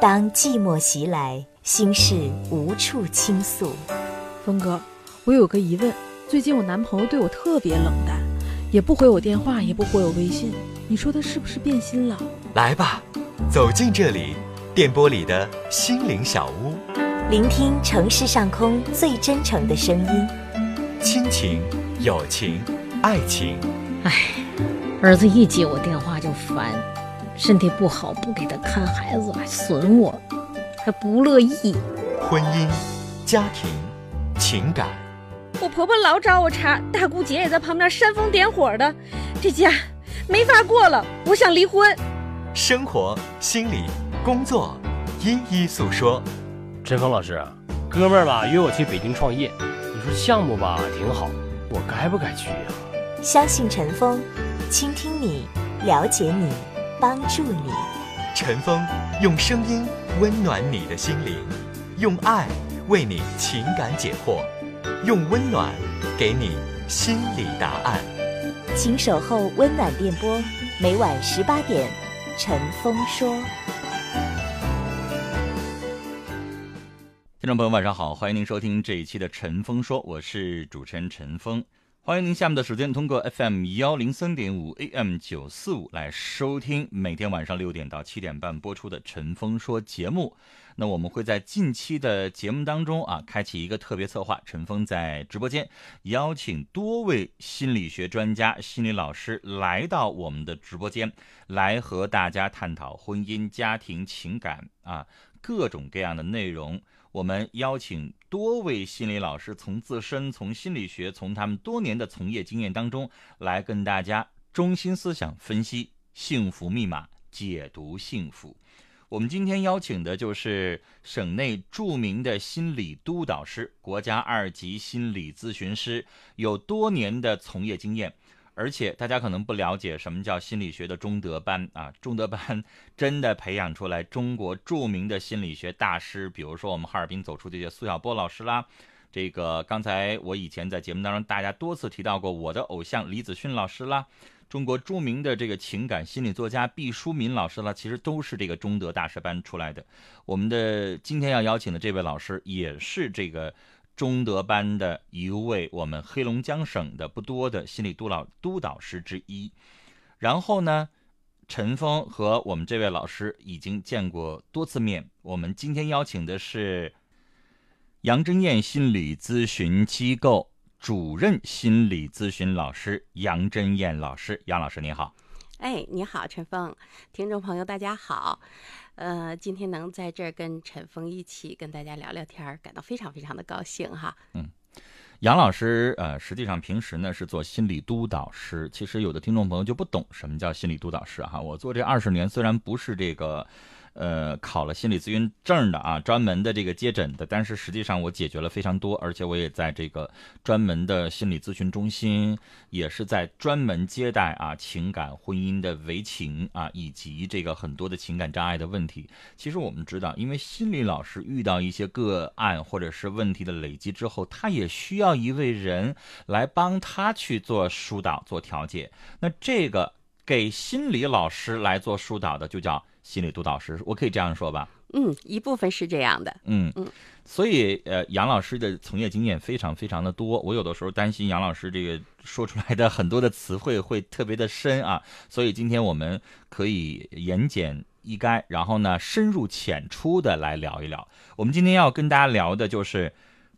当寂寞袭来，心事无处倾诉。峰哥，我有个疑问，最近我男朋友对我特别冷淡，也不回我电话，也不回我微信，你说他是不是变心了？来吧，走进这里，电波里的心灵小屋，聆听城市上空最真诚的声音。亲情、友情、爱情。唉，儿子一接我电话就烦，身体不好，不给他看孩子，还损我，还不乐意。婚姻、家庭、情感，我婆婆老找我茬，大姑姐也在旁边煽风点火的，这家没法过了，我想离婚。生活、心理、工作，一一诉说。陈峰老师，哥们儿吧约我去北京创业，你说项目吧挺好，我该不该去呀？相信陈峰，倾听你，了解你，帮助你。陈峰用声音温暖你的心灵，用爱为你情感解惑，用温暖给你心理答案。请守候温暖电波，每晚十八点，陈峰说。听众朋友，晚上好，欢迎您收听这一期的《陈峰说》，我是主持人陈峰。欢迎您下面的时间通过 FM 幺零三点五 AM 九四五来收听每天晚上六点到七点半播出的《陈峰说》节目。那我们会在近期的节目当中啊，开启一个特别策划，陈峰在直播间邀请多位心理学专家、心理老师来到我们的直播间，来和大家探讨婚姻、家庭、情感啊各种各样的内容。我们邀请多位心理老师，从自身、从心理学、从他们多年的从业经验当中，来跟大家中心思想分析幸福密码，解读幸福。我们今天邀请的就是省内著名的心理督导师、国家二级心理咨询师，有多年的从业经验。而且大家可能不了解什么叫心理学的中德班啊，中德班真的培养出来中国著名的心理学大师，比如说我们哈尔滨走出这些苏小波老师啦，这个刚才我以前在节目当中大家多次提到过我的偶像李子勋老师啦，中国著名的这个情感心理作家毕淑敏老师啦，其实都是这个中德大师班出来的。我们的今天要邀请的这位老师也是这个。中德班的一位我们黑龙江省的不多的心理督导督导师之一，然后呢，陈峰和我们这位老师已经见过多次面。我们今天邀请的是杨真燕心理咨询机构主任心理咨询老师杨真燕老师，杨老师您好。哎，你好，陈峰，听众朋友大家好。呃，今天能在这儿跟陈峰一起跟大家聊聊天儿，感到非常非常的高兴哈。嗯，杨老师，呃，实际上平时呢是做心理督导师。其实有的听众朋友就不懂什么叫心理督导师哈。我做这二十年，虽然不是这个。呃，考了心理咨询证的啊，专门的这个接诊的，但是实际上我解决了非常多，而且我也在这个专门的心理咨询中心，也是在专门接待啊情感婚姻的围情啊，以及这个很多的情感障碍的问题。其实我们知道，因为心理老师遇到一些个案或者是问题的累积之后，他也需要一位人来帮他去做疏导、做调解。那这个给心理老师来做疏导的，就叫。心理督导师，我可以这样说吧？嗯，一部分是这样的。嗯嗯，所以呃，杨老师的从业经验非常非常的多。我有的时候担心杨老师这个说出来的很多的词汇会特别的深啊，所以今天我们可以言简意赅，然后呢深入浅出的来聊一聊。我们今天要跟大家聊的就是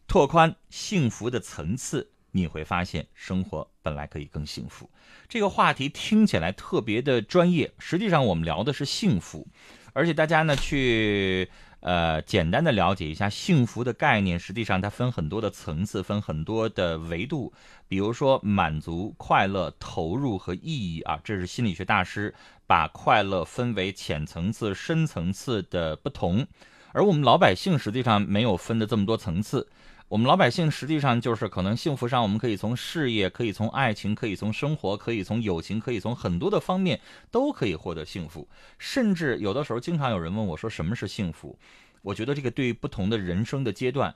拓宽幸福的层次。你会发现生活本来可以更幸福。这个话题听起来特别的专业，实际上我们聊的是幸福。而且大家呢去呃简单的了解一下幸福的概念，实际上它分很多的层次，分很多的维度。比如说满足、快乐、投入和意义啊，这是心理学大师把快乐分为浅层次、深层次的不同。而我们老百姓实际上没有分的这么多层次。我们老百姓实际上就是可能幸福上，我们可以从事业，可以从爱情，可以从生活，可以从友情，可以从很多的方面都可以获得幸福。甚至有的时候，经常有人问我说：“什么是幸福？”我觉得这个对于不同的人生的阶段，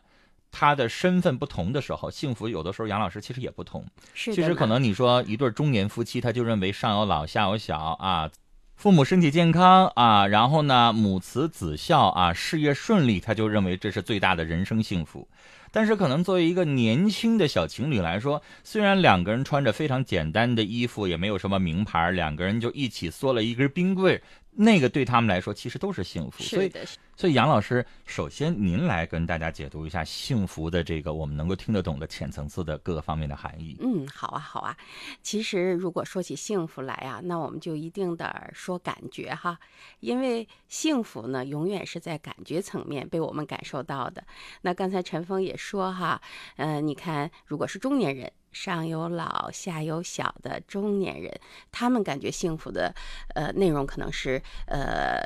他的身份不同的时候，幸福有的时候，杨老师其实也不同。是其实可能你说一对中年夫妻，他就认为上有老下有小啊，父母身体健康啊，然后呢，母慈子孝啊，事业顺利，他就认为这是最大的人生幸福。但是，可能作为一个年轻的小情侣来说，虽然两个人穿着非常简单的衣服，也没有什么名牌，两个人就一起缩了一根冰棍，那个对他们来说其实都是幸福。所以，所以杨老师，首先您来跟大家解读一下幸福的这个我们能够听得懂的浅层次的各个方面的含义。嗯，好啊，好啊。其实如果说起幸福来啊，那我们就一定得说感觉哈，因为幸福呢，永远是在感觉层面被我们感受到的。那刚才陈峰也说哈，嗯，你看，如果是中年人。上有老下有小的中年人，他们感觉幸福的，呃，内容可能是，呃，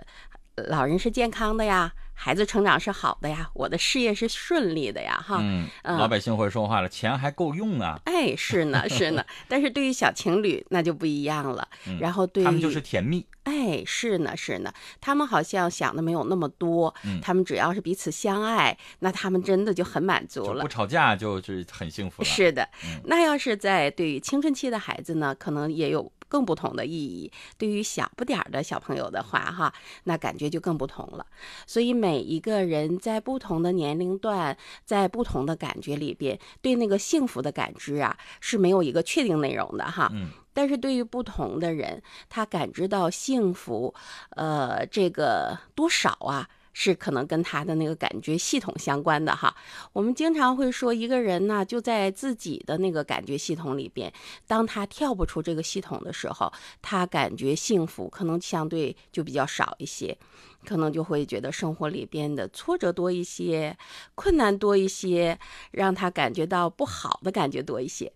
老人是健康的呀。孩子成长是好的呀，我的事业是顺利的呀，哈，嗯，老百姓会说话了，钱还够用啊，哎，是呢，是呢，但是对于小情侣那就不一样了，然后对于他们就是甜蜜，哎，是呢，是呢，他们好像想的没有那么多，他们只要是彼此相爱，那他们真的就很满足了，不吵架就是很幸福了，是的，那要是在对于青春期的孩子呢，可能也有。更不同的意义，对于小不点儿的小朋友的话，哈，那感觉就更不同了。所以每一个人在不同的年龄段，在不同的感觉里边，对那个幸福的感知啊，是没有一个确定内容的哈。嗯。但是对于不同的人，他感知到幸福，呃，这个多少啊？是可能跟他的那个感觉系统相关的哈。我们经常会说，一个人呢就在自己的那个感觉系统里边，当他跳不出这个系统的时候，他感觉幸福可能相对就比较少一些，可能就会觉得生活里边的挫折多一些，困难多一些，让他感觉到不好的感觉多一些。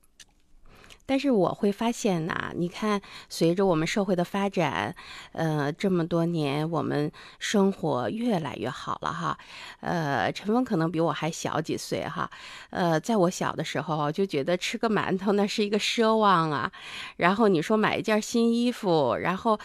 但是我会发现呐，你看，随着我们社会的发展，呃，这么多年，我们生活越来越好了哈。呃，陈峰可能比我还小几岁哈。呃，在我小的时候，就觉得吃个馒头那是一个奢望啊。然后你说买一件新衣服，然后。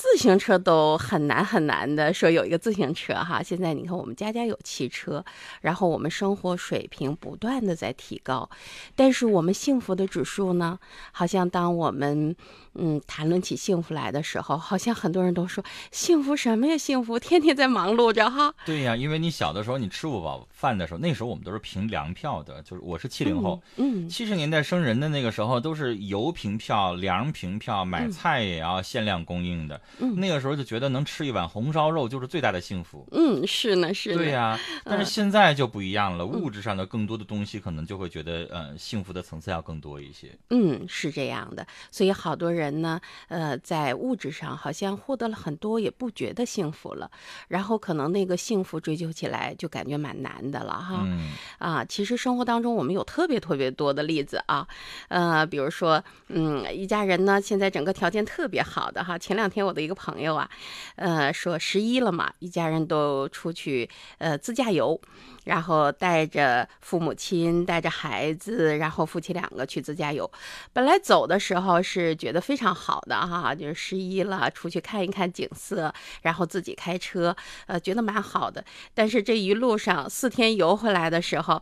自行车都很难很难的，说有一个自行车哈。现在你看，我们家家有汽车，然后我们生活水平不断的在提高，但是我们幸福的指数呢，好像当我们。嗯，谈论起幸福来的时候，好像很多人都说幸福什么呀？幸福天天在忙碌着哈。对呀，因为你小的时候你吃不饱饭的时候，那时候我们都是凭粮票的，就是我是七零后，嗯，七十年代生人的那个时候都是油凭票、粮凭票，买菜也要限量供应的。嗯，那个时候就觉得能吃一碗红烧肉就是最大的幸福。嗯，是呢，是呢。对呀，但是现在就不一样了，物质上的更多的东西可能就会觉得，呃，幸福的层次要更多一些。嗯，是这样的，所以好多人呢，呃。呃，在物质上好像获得了很多，也不觉得幸福了。然后可能那个幸福追求起来就感觉蛮难的了哈。嗯啊，其实生活当中我们有特别特别多的例子啊。呃，比如说，嗯，一家人呢，现在整个条件特别好的哈。前两天我的一个朋友啊，呃，说十一了嘛，一家人都出去呃自驾游。然后带着父母亲，带着孩子，然后夫妻两个去自驾游。本来走的时候是觉得非常好的哈，就是十一了，出去看一看景色，然后自己开车，呃，觉得蛮好的。但是这一路上四天游回来的时候，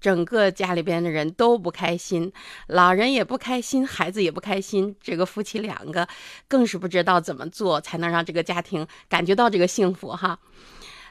整个家里边的人都不开心，老人也不开心，孩子也不开心，这个夫妻两个更是不知道怎么做才能让这个家庭感觉到这个幸福哈。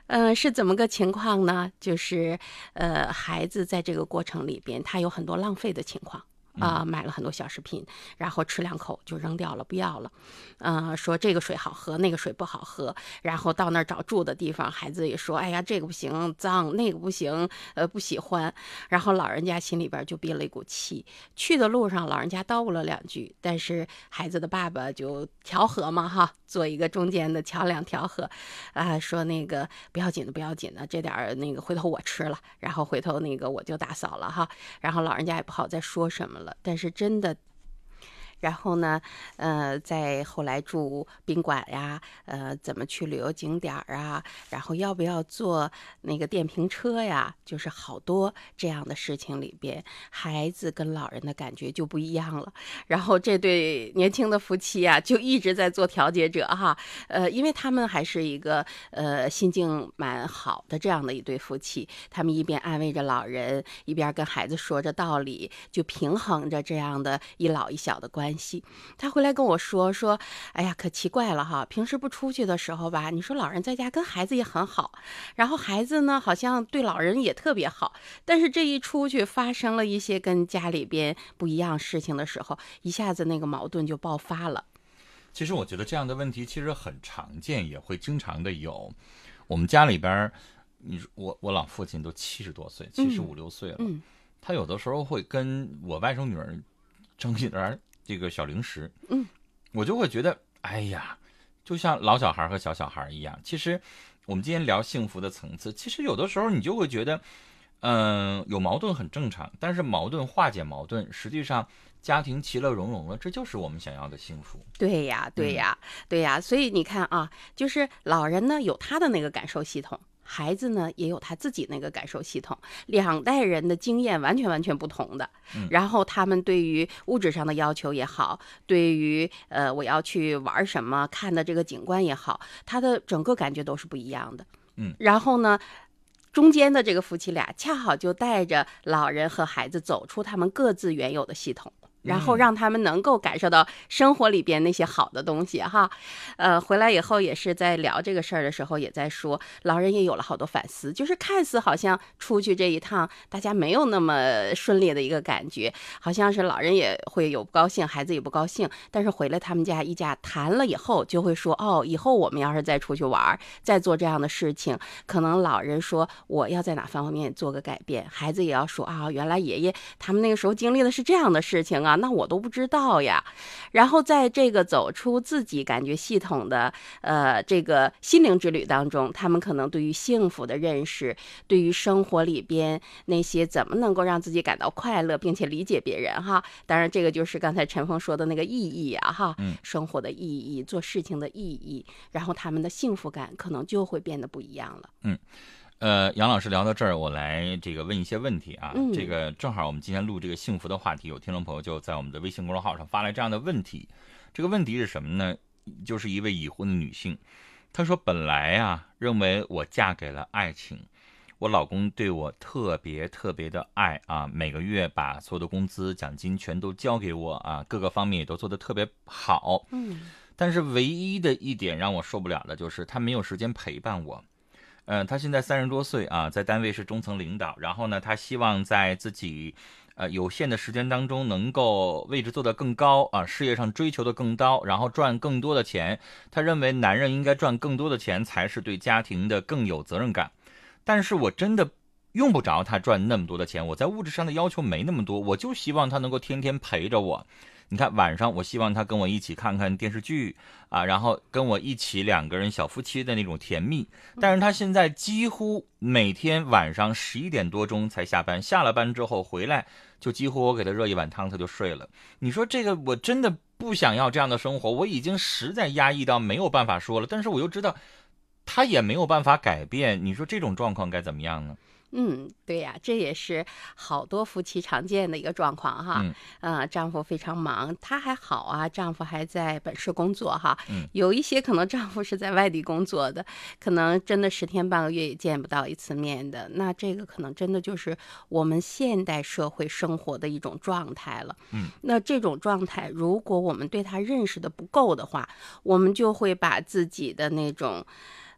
嗯，是怎么个情况呢？就是，呃，孩子在这个过程里边，他有很多浪费的情况。啊，买了很多小食品，然后吃两口就扔掉了，不要了。嗯，说这个水好喝，那个水不好喝。然后到那儿找住的地方，孩子也说：“哎呀，这个不行，脏；那个不行，呃，不喜欢。”然后老人家心里边就憋了一股气。去的路上，老人家叨咕了两句，但是孩子的爸爸就调和嘛，哈，做一个中间的桥梁调和。啊，说那个不要紧的，不要紧的，这点儿那个回头我吃了，然后回头那个我就打扫了哈。然后老人家也不好再说什么了。但是真的。然后呢，呃，再后来住宾馆呀，呃，怎么去旅游景点儿啊？然后要不要坐那个电瓶车呀？就是好多这样的事情里边，孩子跟老人的感觉就不一样了。然后这对年轻的夫妻啊，就一直在做调解者哈，呃，因为他们还是一个呃心境蛮好的这样的一对夫妻，他们一边安慰着老人，一边跟孩子说着道理，就平衡着这样的一老一小的关。关系。他回来跟我说说，哎呀，可奇怪了哈，平时不出去的时候吧，你说老人在家跟孩子也很好，然后孩子呢好像对老人也特别好，但是这一出去发生了一些跟家里边不一样事情的时候，一下子那个矛盾就爆发了。其实我觉得这样的问题其实很常见，也会经常的有。我们家里边，你我我老父亲都七十多岁，七十五六岁了，他有的时候会跟我外甥女儿争一点这个小零食，嗯，我就会觉得，哎呀，就像老小孩和小小孩一样。其实我们今天聊幸福的层次，其实有的时候你就会觉得，嗯，有矛盾很正常，但是矛盾化解矛盾，实际上。家庭其乐融融了，这就是我们想要的幸福。对呀，对呀，对呀。所以你看啊，就是老人呢有他的那个感受系统，孩子呢也有他自己那个感受系统，两代人的经验完全完全不同的。然后他们对于物质上的要求也好，对于呃我要去玩什么看的这个景观也好，他的整个感觉都是不一样的。嗯。然后呢，中间的这个夫妻俩恰好就带着老人和孩子走出他们各自原有的系统。然后让他们能够感受到生活里边那些好的东西哈，呃，回来以后也是在聊这个事儿的时候，也在说老人也有了好多反思，就是看似好像出去这一趟大家没有那么顺利的一个感觉，好像是老人也会有不高兴，孩子也不高兴，但是回来他们家一家谈了以后，就会说哦，以后我们要是再出去玩儿，再做这样的事情，可能老人说我要在哪方面做个改变，孩子也要说啊，原来爷爷他们那个时候经历的是这样的事情啊。啊，那我都不知道呀。然后在这个走出自己感觉系统的呃这个心灵之旅当中，他们可能对于幸福的认识，对于生活里边那些怎么能够让自己感到快乐，并且理解别人哈。当然，这个就是刚才陈峰说的那个意义啊哈，生活的意义，做事情的意义，然后他们的幸福感可能就会变得不一样了。嗯。呃，杨老师聊到这儿，我来这个问一些问题啊。这个正好我们今天录这个幸福的话题，有听众朋友就在我们的微信公众号上发来这样的问题。这个问题是什么呢？就是一位已婚的女性，她说：“本来啊，认为我嫁给了爱情，我老公对我特别特别的爱啊，每个月把所有的工资奖金全都交给我啊，各个方面也都做得特别好。嗯，但是唯一的一点让我受不了的就是他没有时间陪伴我。”嗯，他现在三十多岁啊，在单位是中层领导。然后呢，他希望在自己，呃，有限的时间当中，能够位置做得更高啊，事业上追求的更高，然后赚更多的钱。他认为男人应该赚更多的钱，才是对家庭的更有责任感。但是我真的用不着他赚那么多的钱，我在物质上的要求没那么多，我就希望他能够天天陪着我。你看晚上，我希望他跟我一起看看电视剧啊，然后跟我一起两个人小夫妻的那种甜蜜。但是他现在几乎每天晚上十一点多钟才下班，下了班之后回来就几乎我给他热一碗汤他就睡了。你说这个我真的不想要这样的生活，我已经实在压抑到没有办法说了，但是我又知道他也没有办法改变。你说这种状况该怎么样呢？嗯，对呀，这也是好多夫妻常见的一个状况哈。嗯。呃，丈夫非常忙，她还好啊，丈夫还在本市工作哈。嗯。有一些可能丈夫是在外地工作的，可能真的十天半个月也见不到一次面的。那这个可能真的就是我们现代社会生活的一种状态了。嗯。那这种状态，如果我们对他认识的不够的话，我们就会把自己的那种。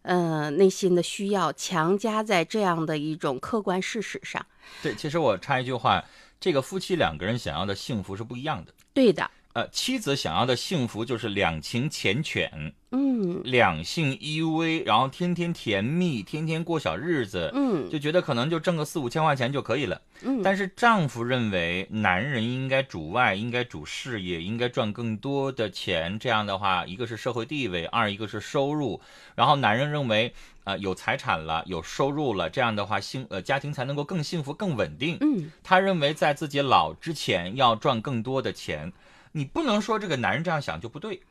呃，内心的需要强加在这样的一种客观事实上。对，其实我插一句话，这个夫妻两个人想要的幸福是不一样的。对的。呃，妻子想要的幸福就是两情缱绻。嗯，两性依偎，然后天天甜蜜，天天过小日子，嗯，就觉得可能就挣个四五千块钱就可以了，嗯。但是丈夫认为男人应该主外，应该主事业，应该赚更多的钱。这样的话，一个是社会地位，二一个是收入。然后男人认为，呃，有财产了，有收入了，这样的话幸呃家庭才能够更幸福、更稳定。嗯，他认为在自己老之前要赚更多的钱。你不能说这个男人这样想就不对。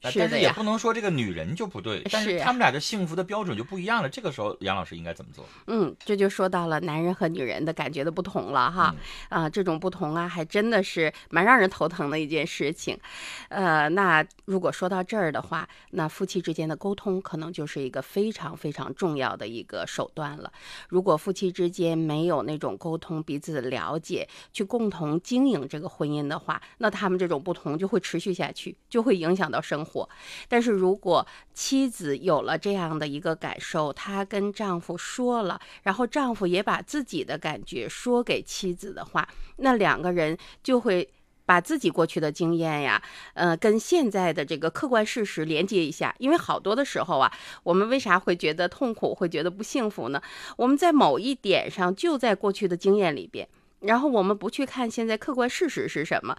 但是也不能说这个女人就不对，但是他们俩的幸福的标准就不一样了。这个时候，杨老师应该怎么做？嗯，这就说到了男人和女人的感觉的不同了哈。啊、这种不同啊，还真的是蛮让人头疼的一件事情。呃，那如果说到这儿的话，那夫妻之间的沟通可能就是一个非常非常重要的一个手段了。如果夫妻之间没有那种沟通、彼此了解，去共同经营这个婚姻的话，那他们这种不同就会持续下去，就会影响到生活。但是如果妻子有了这样的一个感受，她跟丈夫说了，然后丈夫也把自己的感觉说给妻子的话，那两个人就会。把自己过去的经验呀，呃，跟现在的这个客观事实连接一下，因为好多的时候啊，我们为啥会觉得痛苦，会觉得不幸福呢？我们在某一点上就在过去的经验里边，然后我们不去看现在客观事实是什么。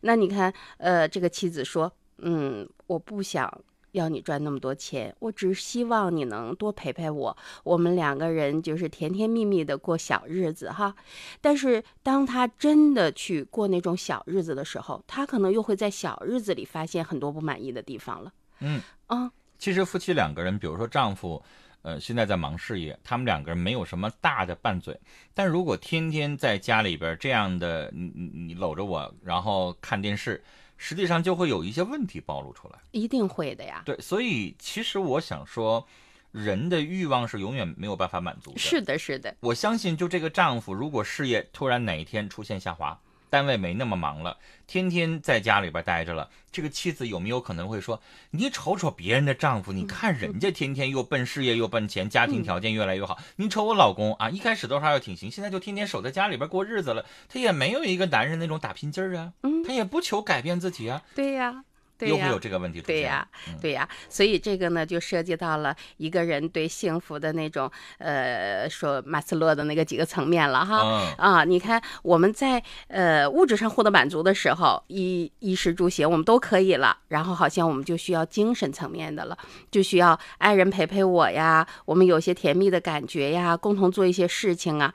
那你看，呃，这个妻子说，嗯，我不想要你赚那么多钱，我只希望你能多陪陪我，我们两个人就是甜甜蜜蜜的过小日子哈。但是当他真的去过那种小日子的时候，他可能又会在小日子里发现很多不满意的地方了。嗯啊，其实夫妻两个人，比如说丈夫，呃，现在在忙事业，他们两个人没有什么大的拌嘴，但如果天天在家里边这样的，你你你搂着我，然后看电视，实际上就会有一些问题暴露出来。一定会的呀。对，所以其实我想说，人的欲望是永远没有办法满足的。是的，是的，我相信，就这个丈夫，如果事业突然哪一天出现下滑，单位没那么忙了，天天在家里边待着了，这个妻子有没有可能会说：“你瞅瞅别人的丈夫，你看人家天天又奔事业又奔钱，家庭条件越来越好，你瞅我老公啊，一开始都还要挺行，现在就天天守在家里边过日子了，他也没有一个男人那种打拼劲儿啊，嗯。他也不求改变自己啊，对呀。又会有这个问题出现。对呀嗯，对呀，所以这个呢，就涉及到了一个人对幸福的那种，呃，说马斯洛的那个几个层面了哈。嗯啊，你看我们在呃物质上获得满足的时候，衣衣食住行我们都可以了，然后好像我们就需要精神层面的了，就需要爱人陪陪我呀，我们有些甜蜜的感觉呀，共同做一些事情啊。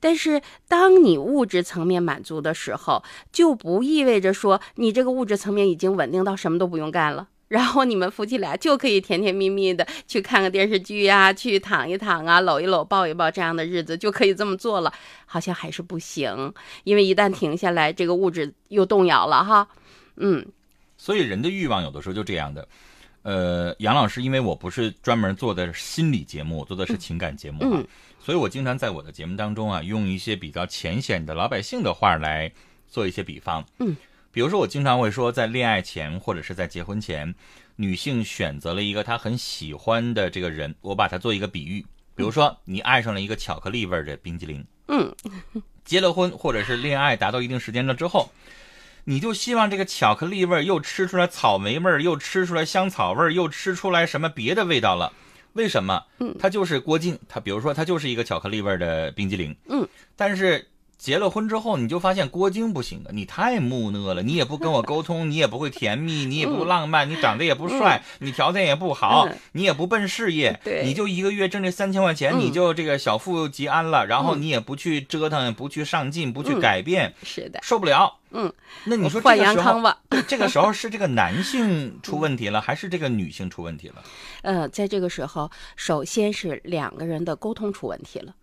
但是当你物质层面满足的时候，就不意味着说你这个物质层面已经稳定到什么都不用干了。然后你们夫妻俩就可以甜甜蜜蜜的去看个电视剧呀、去躺一躺啊、搂一搂、抱一抱，这样的日子就可以这么做了，好像还是不行，因为一旦停下来，这个物质又动摇了哈。嗯，所以人的欲望有的时候就这样的。呃，杨老师，因为我不是专门做的心理节目，我做的是情感节目啊，嗯所以我经常在我的节目当中啊，用一些比较浅显的老百姓的话来做一些比方。嗯，比如说我经常会说，在恋爱前或者是在结婚前，女性选择了一个她很喜欢的这个人，我把它做一个比喻，比如说你爱上了一个巧克力味儿的冰激凌，嗯，结了婚或者是恋爱达到一定时间了之后，你就希望这个巧克力味儿又吃出来草莓味儿，又吃出来香草味儿，又吃出来什么别的味道了。为什么？嗯它就是郭靖，它比如说它就是一个巧克力味儿的冰激凌，嗯，但是结了婚之后，你就发现郭晶不行啊，你太木讷了，你也不跟我沟通，你也不会甜蜜，你也不浪漫，你长得也不帅，你条件也不好嗯，你也不奔事业，对。你就一个月挣这三千块钱，嗯。你就这个小富即安了，然后嗯你也不去折腾，不去上进，不去嗯。改变，是的，受不了。嗯，那你说这个时候是这个 男性出问题了，还是这个女性出问题了？呃，在这个时候，首先是两个人的沟通出问题了。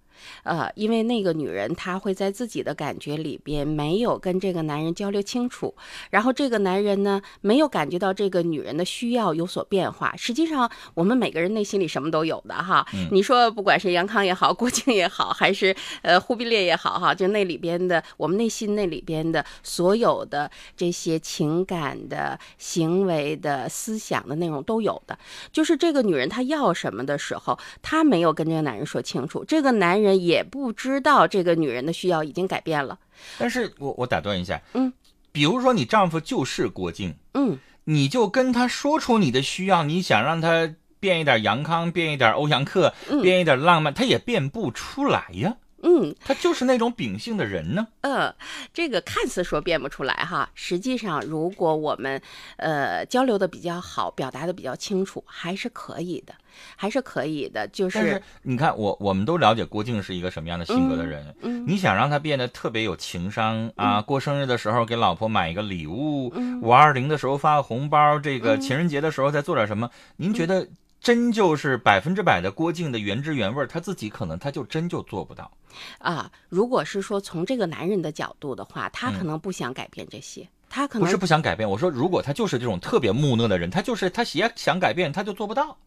呃，因为那个女人她会在自己的感觉里边没有跟这个男人交流清楚，然后这个男人呢没有感觉到这个女人的需要有所变化。实际上，我们每个人内心里什么都有的哈。嗯你说不管是杨康也好，郭靖也好，还是呃忽必烈也好哈，就那里边的我们内心那里边的所有的这些情感的、行为的、思想的内容都有的。就是这个女人她要什么的时候，她没有跟这个男人说清楚，这个男人也不知道这个女人的需要已经改变了。但是我我打断一下，嗯，比如说你丈夫就是郭靖，嗯，你就跟他说出你的需要，你想让他变一点杨康，变一点欧阳克，嗯变一点浪漫，他也变不出来呀。嗯，他就是那种秉性的人呢。嗯，这个看似说变不出来哈，实际上如果我们呃交流的比较好，表达的比较清楚，还是可以的，还是可以的。就但是你看，我我们都了解郭靖是一个什么样的性格的人。嗯，你想让他变得特别有情商啊？过生日的时候给老婆买一个礼物，嗯五二零的时候发个红包，这个情人节的时候再做点什么？您觉得真就是百分之百的郭靖的原汁原味？他自己可能他就真就做不到。啊，如果是说从这个男人的角度的话，他可能不想改变这些，他可能嗯不是不想改变。我说，如果他就是这种特别木讷的人，他就是他也想改变，他就做不到。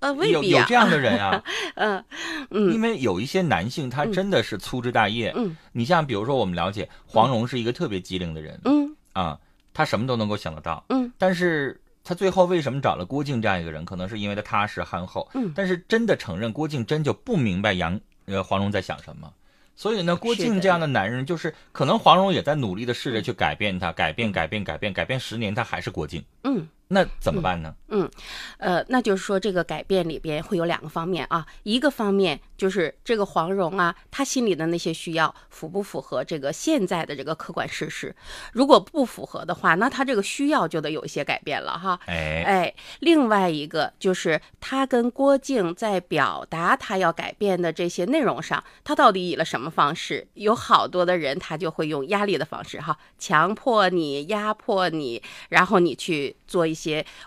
呃未有必啊，有这样的人啊，嗯嗯因为有一些男性他真的是粗枝大叶。嗯你像比如说我们了解黄蓉是一个特别机灵的人嗯啊，他什么都能够想得到。嗯但是他最后为什么找了郭靖这样一个人？可能是因为他踏实憨厚。嗯但是真的承认郭靖真就不明白杨呃黄蓉在想什么。所以呢，郭靖这样的男人，就是可能黄蓉也在努力的试着去改变他，改变改变改变改变，十年他还是郭靖，嗯。那怎么办呢？嗯，呃，那就是说这个改变里边会有两个方面啊，一个方面就是这个黄蓉啊，她心里的那些需要符不符合这个现在的这个客观事实？如果不符合的话，那她这个需要就得有一些改变了哈。哎，哎，另外一个就是她跟郭靖在表达她要改变的这些内容上，她到底以了什么方式？有好多的人他就会用压力的方式哈，强迫你、压迫你，然后你去做一些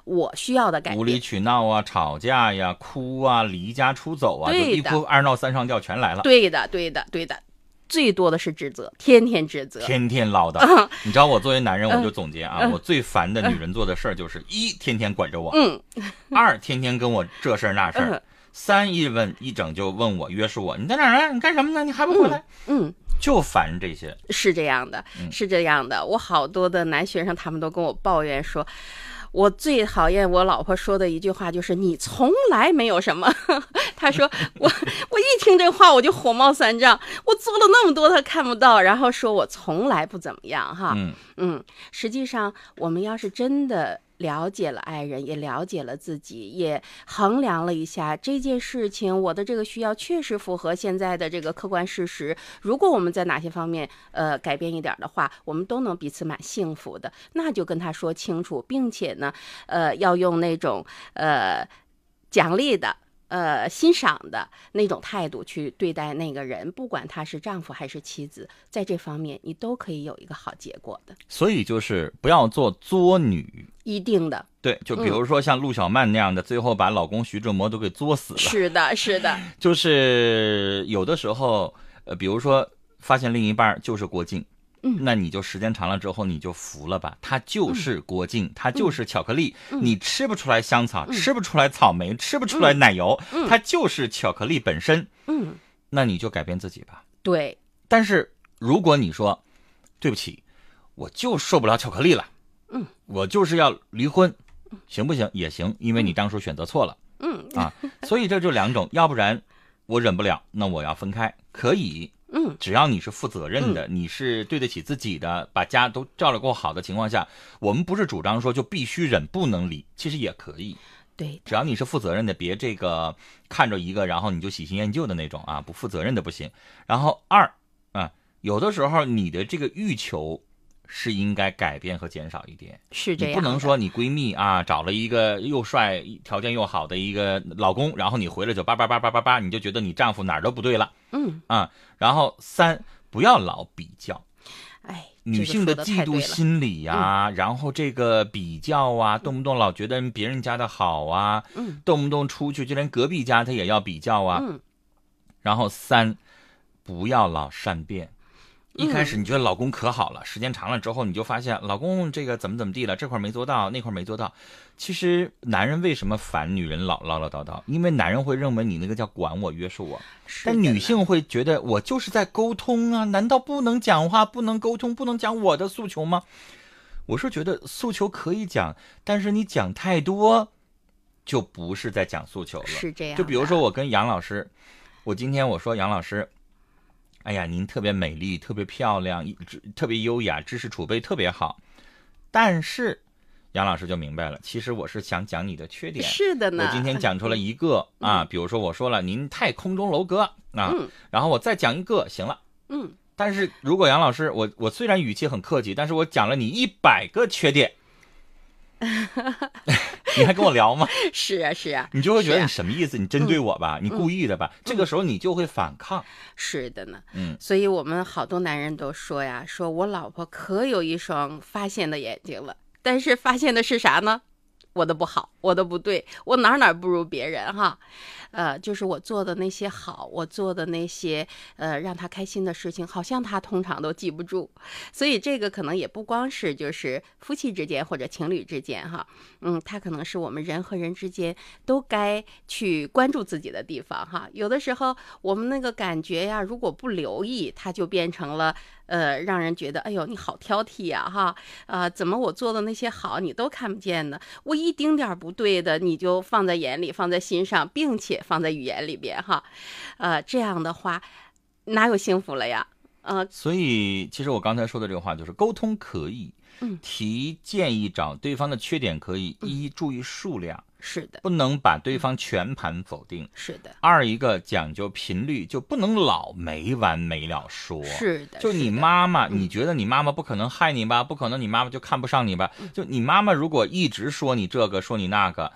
我需要的改无理。取闹啊，吵架呀，哭啊，离家出走啊，就一哭二闹三上吊全来了，对的，对的，对的，最多的是指责，天天指责。天天唠叨。你知道我作为男人，我就嗯总结啊，我最烦的女人做的事儿就是一天天管着我，嗯二天天跟我这事儿那事儿嗯，三一问一整就问我约束我，你在哪儿啊？你干什么呢？你还不回来？嗯，就烦这些。是这样的，嗯是这样的。我好多的男学生，他们都跟我抱怨说。我最讨厌我老婆说的一句话就是“你从来没有什么”，她说我我一听这话我就火冒三丈，我做了那么多她看不到，然后说我从来不怎么样哈，嗯，嗯，实际上我们要是真的了解了爱人，也了解了自己，也衡量了一下这件事情，我的这个需要确实符合现在的这个客观事实。如果我们在哪些方面呃改变一点的话，我们都能彼此蛮幸福的。那就跟他说清楚，并且呢，呃，要用那种呃奖励的。呃，欣赏的那种态度去对待那个人，不管他是丈夫还是妻子，在这方面你都可以有一个好结果的，所以就是不要做作女。一定的。对，就比如说像陆小曼那样的，最后把老公徐志摩都给作死了。是的，是的，就是有的时候，呃，比如说发现另一半就是郭靖，嗯。那你就时间长了之后你就服了吧，他就是郭靖，他就是巧克力，嗯。你吃不出来香草，吃不出来草莓，吃不出来奶油，它就是巧克力本身，嗯，那你就改变自己吧。对，但是如果你说，对不起，我就受不了巧克力了，嗯，我就是要离婚，行不行？也行，因为你当初选择错了。嗯。啊，所以这就两种，要不然我忍不了，那我要分开，可以，嗯，只要你是负责任的，你是对得起自己的，把家都照料够好的情况下，我们不是主张说就必须忍不能离，其实也可以，对，只要你是负责任的，别这个看着一个然后你就喜新厌旧的那种啊，不负责任的不行。然后二啊，有的时候你的这个欲求是应该改变和减少一点。是这样的。不能说你闺蜜啊找了一个又帅、条件又好的一个老公，然后你回来就叭叭叭叭叭叭，你就觉得你丈夫哪儿都不对了嗯，啊。然后三，不要老比较，哎，女性的嫉妒心理呀、然后这个比较啊，动不动老觉得别人家的好啊，嗯动不动出去就连隔壁家她也要比较啊。嗯然后三，不要老善变。一开嗯始你觉得老公可好了，时间长了之后，你就发现老公这个怎么怎么地了，这块没做到，那块没做到。其实男人为什么烦女人老唠唠叨叨？因为男人会认为你那个叫管我、约束我，但女性会觉得我就是在沟通啊，难道不能讲话、不能沟通、不能讲我的诉求吗？我是觉得诉求可以讲，但是你讲太多，就不是在讲诉求了。是这样。就比如说我跟杨老师，我今天我说杨老师，哎呀，您特别美丽，特别漂亮，特别优雅，知识储备特别好，但是杨老师就明白了，其实我是想讲你的缺点。是的呢。我今天讲出了一个 啊，比如说我说了您太空中楼阁啊，然后我再讲一个，行了。嗯。但是如果杨老师，我我虽然语气很客气，但是我讲了你一百个缺点。你还跟我聊吗？是啊，是啊，你就会觉得你什么意思？你针对我吧？你故意的吧？这个时候你就会反抗。是的呢，嗯，所以我们好多男人都说呀，说我老婆可有一双发现的眼睛了，但是发现的是啥呢？我的不好，我的不对，我哪哪不如别人哈，呃，就是我做的那些好，我做的那些呃让他开心的事情，好像他通常都记不住，所以这个可能也不光是就是夫妻之间或者情侣之间哈，嗯，他可能是我们人和人之间都该去关注自己的地方哈，有的时候我们那个感觉呀，如果不留意，它就变成了。呃，让人觉得，哎呦，你好挑剔呀，哈，啊，怎么我做的那些好你都看不见呢？我一丁点儿不对的，你就放在眼里，放在心上，并且放在语言里边，哈，呃，这样的话，哪有幸福了呀？呃，所以其实我刚才说的这个话就是沟通可以，提建议找对方的缺点可以，一注意数量。是的，不能把对方全盘否定。是的，二一个讲究频率，就不能老没完没了说。是的，就你妈妈，你觉得你妈妈不可能害你吧？不可能，你妈妈就看不上你吧？就你妈妈如果一直说你这个说你那个，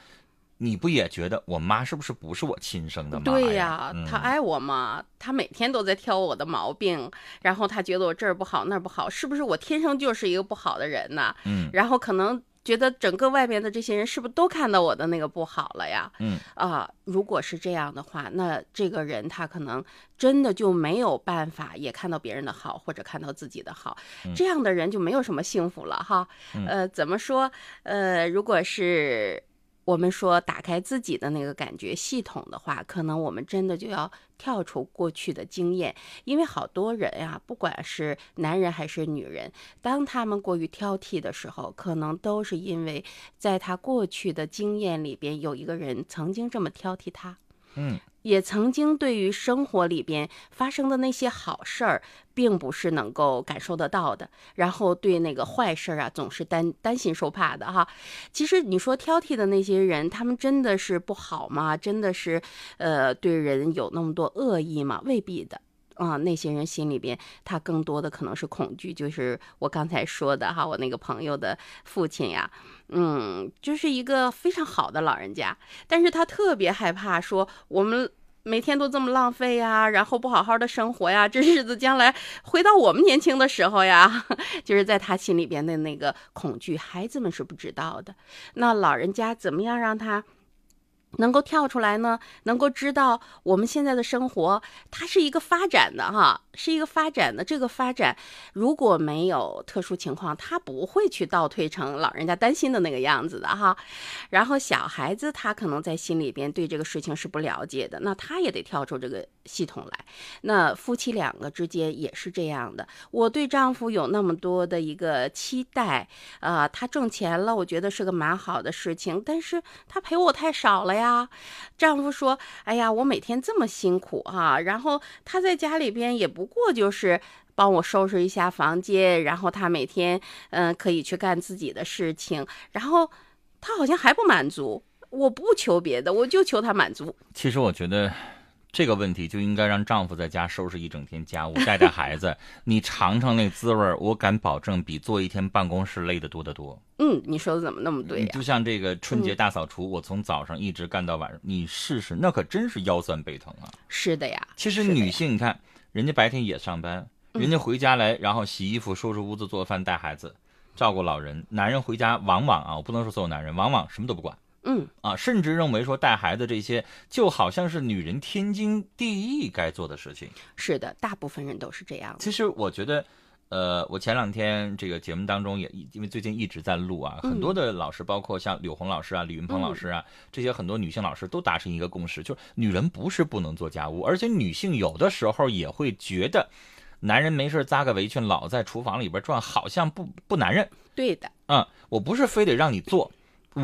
你不也觉得我妈是不是不是我亲生的妈？对呀，她爱我吗？她每天都在挑我的毛病，然后她觉得我这儿不好那儿不好，是不是我天生就是一个不好的人呢？嗯，然后可能。觉得整个外面的这些人是不是都看到我的那个不好了呀？嗯啊，如果是这样的话，那这个人他可能真的就没有办法也看到别人的好，或者看到自己的好，这样的人就没有什么幸福了哈。呃，怎么说？呃，如果是。我们说打开自己的那个感觉系统的话，可能我们真的就要跳出过去的经验，因为好多人呀，不管是男人还是女人，当他们过于挑剔的时候，可能都是因为在他过去的经验里边有一个人曾经这么挑剔他，嗯。也曾经对于生活里边发生的那些好事儿，并不是能够感受得到的，然后对那个坏事儿啊，总是担担心受怕的哈。其实你说挑剔的那些人，他们真的是不好吗？真的是，呃，对人有那么多恶意吗？未必的。啊，那些人心里边，他更多的可能是恐惧，就是我刚才说的哈，我那个朋友的父亲呀，嗯，就是一个非常好的老人家，但是他特别害怕说我们每天都这么浪费呀，然后不好好的生活呀，这日子将来回到我们年轻的时候呀，就是在他心里边的那个恐惧，孩子们是不知道的，那老人家怎么样让他？能够跳出来呢，能够知道我们现在的生活，它是一个发展的哈，是一个发展的。这个发展如果没有特殊情况，他不会去倒退成老人家担心的那个样子的哈。然后小孩子他可能在心里边对这个事情是不了解的，那他也得跳出这个系统来。那夫妻两个之间也是这样的，我对丈夫有那么多的一个期待，呃，他挣钱了，我觉得是个蛮好的事情，但是他陪我太少了呀。丈夫说：“哎呀，我每天这么辛苦哈，然后他在家里边也不过就是帮我收拾一下房间，然后他每天嗯可以去干自己的事情，然后他好像还不满足。我不求别的，我就求他满足。其实我觉得。”这个问题就应该让丈夫在家收拾一整天家务，带带孩子，你尝尝那滋味儿我敢保证比坐一天办公室累得多得多。嗯，你说的怎么那么对呀？就像这个春节大扫除，我从早上一直干到晚上，你试试，那可真是腰酸背疼啊。是的呀。其实女性，你看，人家白天也上班，人家回家来，然后洗衣服、收拾屋子、做饭、带孩子、照顾老人。男人回家往往啊，我不能说所有男人，往往什么都不管。嗯啊，甚至认为说带孩子这些就好像是女人天经地义该做的事情。是的，大部分人都是这样。其实我觉得，呃，我前两天这个节目当中也因为最近一直在录啊，很多的老师，包括像柳红老师啊、李云鹏老师啊这些很多女性老师都达成一个共识，就是女人不是不能做家务，而且女性有的时候也会觉得，男人没事扎个围裙老在厨房里边转，好像不不男人。对的，嗯，我不是非得让你做。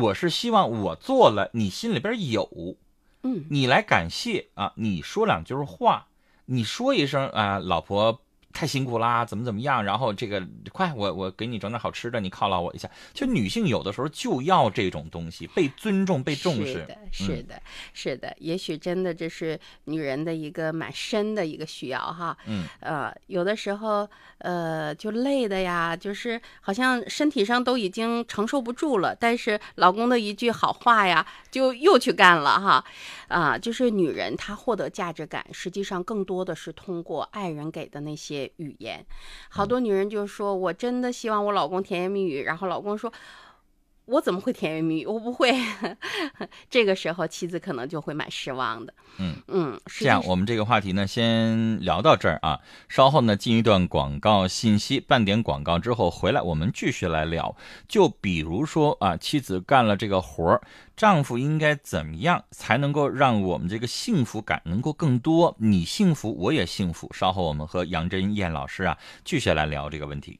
我是希望我做了，你心里边有，嗯，你来感谢啊，你说两句话，你说一声啊，老婆太辛苦啦，怎么怎么样？然后这个快，我我给你整点好吃的，你犒劳我一下。就女性有的时候就要这种东西，被尊重、被重视。是的，是的，是的。也许真的这是女人的一个蛮深的一个需要哈。嗯。呃，有的时候呃就累的呀，就是好像身体上都已经承受不住了，但是老公的一句好话呀，就又去干了哈。啊，就是女人她获得价值感，实际上更多的是通过爱人给的那些。语言，好多女人就说：“我真的希望我老公甜言蜜语。”然后老公说：“我怎么会甜言蜜语？我不会。”这个时候，妻子可能就会蛮失望的。嗯嗯，这样，我们这个话题呢，先聊到这儿啊。稍后呢，进一段广告信息，半点广告之后回来，我们继续来聊。就比如说啊，妻子干了这个活儿。丈夫应该怎么样才能够让我们这个幸福感能够更多？你幸福，我也幸福。稍后我们和杨真燕老师啊，继续来聊这个问题。